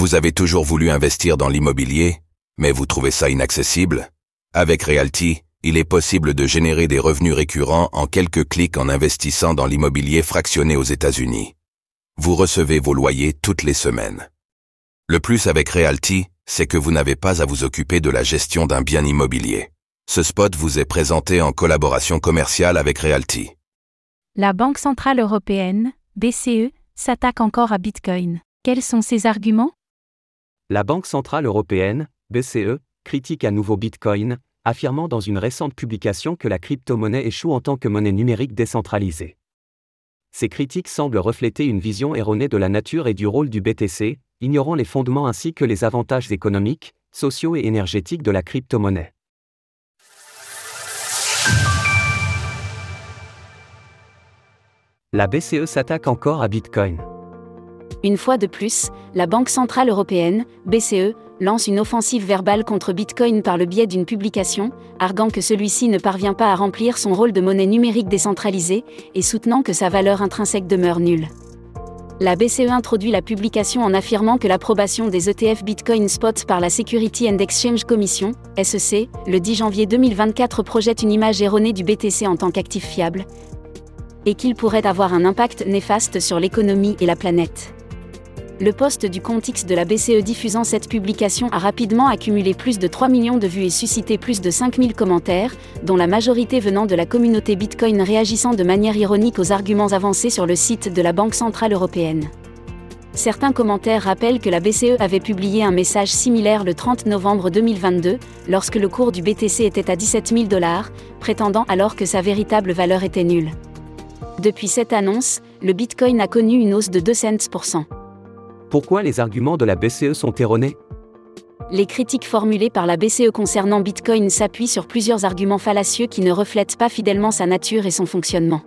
Vous avez toujours voulu investir dans l'immobilier, mais vous trouvez ça inaccessible? Avec Realty, il est possible de générer des revenus récurrents en quelques clics en investissant dans l'immobilier fractionné aux États-Unis. Vous recevez vos loyers toutes les semaines. Le plus avec Realty, c'est que vous n'avez pas à vous occuper de la gestion d'un bien immobilier. Ce spot vous est présenté en collaboration commerciale avec Realty. La Banque Centrale Européenne, BCE, s'attaque encore à Bitcoin. Quels sont ses arguments? La Banque Centrale Européenne, BCE, critique à nouveau Bitcoin, affirmant dans une récente publication que la crypto-monnaie échoue en tant que monnaie numérique décentralisée. Ces critiques semblent refléter une vision erronée de la nature et du rôle du BTC, ignorant les fondements ainsi que les avantages économiques, sociaux et énergétiques de la crypto-monnaie. La BCE s'attaque encore à Bitcoin. Une fois de plus, la Banque Centrale Européenne, BCE, lance une offensive verbale contre Bitcoin par le biais d'une publication, arguant que celui-ci ne parvient pas à remplir son rôle de monnaie numérique décentralisée et soutenant que sa valeur intrinsèque demeure nulle. La BCE introduit la publication en affirmant que l'approbation des ETF Bitcoin Spot par la Security and Exchange Commission, SEC, le 10 janvier 2024 projette une image erronée du BTC en tant qu'actif fiable, et qu'il pourrait avoir un impact néfaste sur l'économie et la planète. Le poste du compte X de la BCE diffusant cette publication a rapidement accumulé plus de 3 millions de vues et suscité plus de 5000 commentaires, dont la majorité venant de la communauté Bitcoin réagissant de manière ironique aux arguments avancés sur le site de la Banque Centrale Européenne. Certains commentaires rappellent que la BCE avait publié un message similaire le 30 novembre 2022, lorsque le cours du BTC était à 17 000 dollars, prétendant alors que sa véritable valeur était nulle. Depuis cette annonce, le Bitcoin a connu une hausse de 2 cents pour cent. Pourquoi les arguments de la BCE sont erronés? Les critiques formulées par la BCE concernant Bitcoin s'appuient sur plusieurs arguments fallacieux qui ne reflètent pas fidèlement sa nature et son fonctionnement.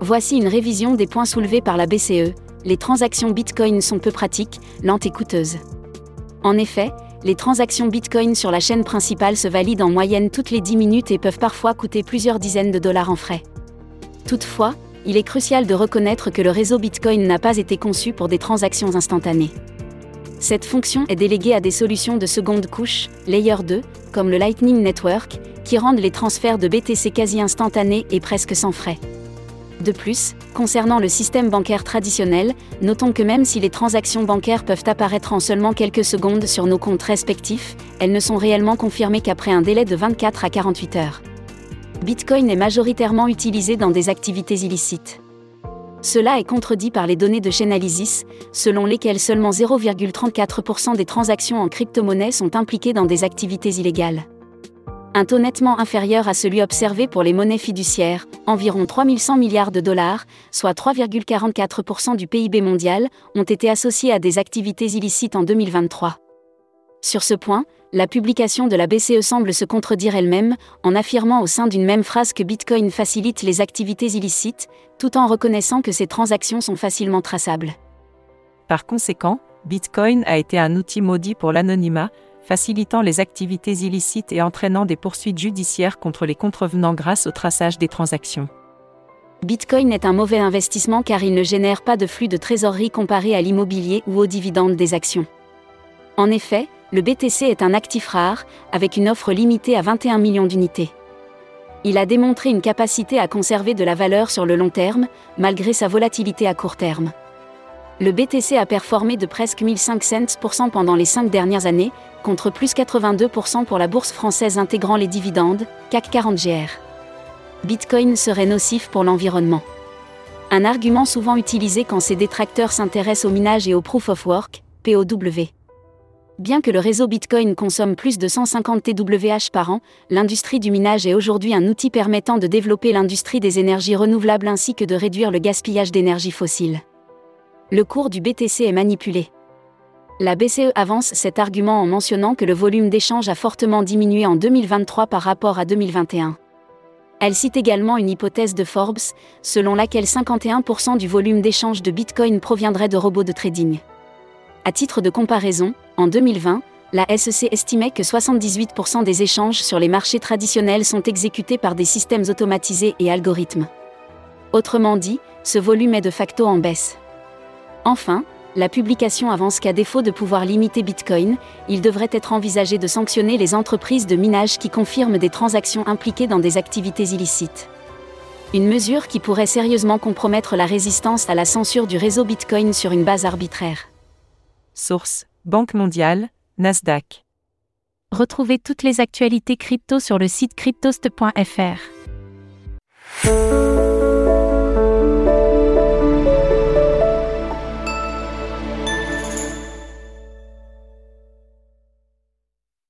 Voici une révision des points soulevés par la BCE. Les transactions Bitcoin sont peu pratiques, lentes et coûteuses. En effet, les transactions Bitcoin sur la chaîne principale se valident en moyenne toutes les 10 minutes et peuvent parfois coûter plusieurs dizaines de dollars en frais. Toutefois, il est crucial de reconnaître que le réseau Bitcoin n'a pas été conçu pour des transactions instantanées. Cette fonction est déléguée à des solutions de seconde couche, Layer 2, comme le Lightning Network, qui rendent les transferts de BTC quasi instantanés et presque sans frais. De plus, concernant le système bancaire traditionnel, notons que même si les transactions bancaires peuvent apparaître en seulement quelques secondes sur nos comptes respectifs, elles ne sont réellement confirmées qu'après un délai de 24 à 48 heures. Bitcoin est majoritairement utilisé dans des activités illicites. Cela est contredit par les données de Chainalysis, selon lesquelles seulement 0,34% des transactions en crypto-monnaie sont impliquées dans des activités illégales. Un taux nettement inférieur à celui observé pour les monnaies fiduciaires, environ 3100 milliards de dollars, soit 3,44% du PIB mondial, ont été associés à des activités illicites en 2023. Sur ce point, la publication de la BCE semble se contredire elle-même, en affirmant au sein d'une même phrase que Bitcoin facilite les activités illicites, tout en reconnaissant que ces transactions sont facilement traçables. Par conséquent, Bitcoin a été un outil maudit pour l'anonymat, facilitant les activités illicites et entraînant des poursuites judiciaires contre les contrevenants grâce au traçage des transactions. Bitcoin est un mauvais investissement car il ne génère pas de flux de trésorerie comparé à l'immobilier ou aux dividendes des actions. En effet, le BTC est un actif rare, avec une offre limitée à 21 millions d'unités. Il a démontré une capacité à conserver de la valeur sur le long terme, malgré sa volatilité à court terme. Le BTC a performé de presque 1500% pendant les cinq dernières années, contre plus 82% pour la bourse française intégrant les dividendes, CAC 40 GR. Bitcoin serait nocif pour l'environnement. Un argument souvent utilisé quand ses détracteurs s'intéressent au minage et au proof of work, POW. Bien que le réseau Bitcoin consomme plus de 150 TWh par an, l'industrie du minage est aujourd'hui un outil permettant de développer l'industrie des énergies renouvelables ainsi que de réduire le gaspillage d'énergie fossile. Le cours du BTC est manipulé. La BCE avance cet argument en mentionnant que le volume d'échange a fortement diminué en 2023 par rapport à 2021. Elle cite également une hypothèse de Forbes, selon laquelle 51% du volume d'échange de Bitcoin proviendrait de robots de trading. À titre de comparaison, en 2020, la SEC estimait que 78% des échanges sur les marchés traditionnels sont exécutés par des systèmes automatisés et algorithmes. Autrement dit, ce volume est de facto en baisse. Enfin, La publication avance qu'à défaut de pouvoir limiter Bitcoin, il devrait être envisagé de sanctionner les entreprises de minage qui confirment des transactions impliquées dans des activités illicites. Une mesure qui pourrait sérieusement compromettre la résistance à la censure du réseau Bitcoin sur une base arbitraire. Source Banque mondiale, Nasdaq. Retrouvez toutes les actualités crypto sur le site cryptost.fr.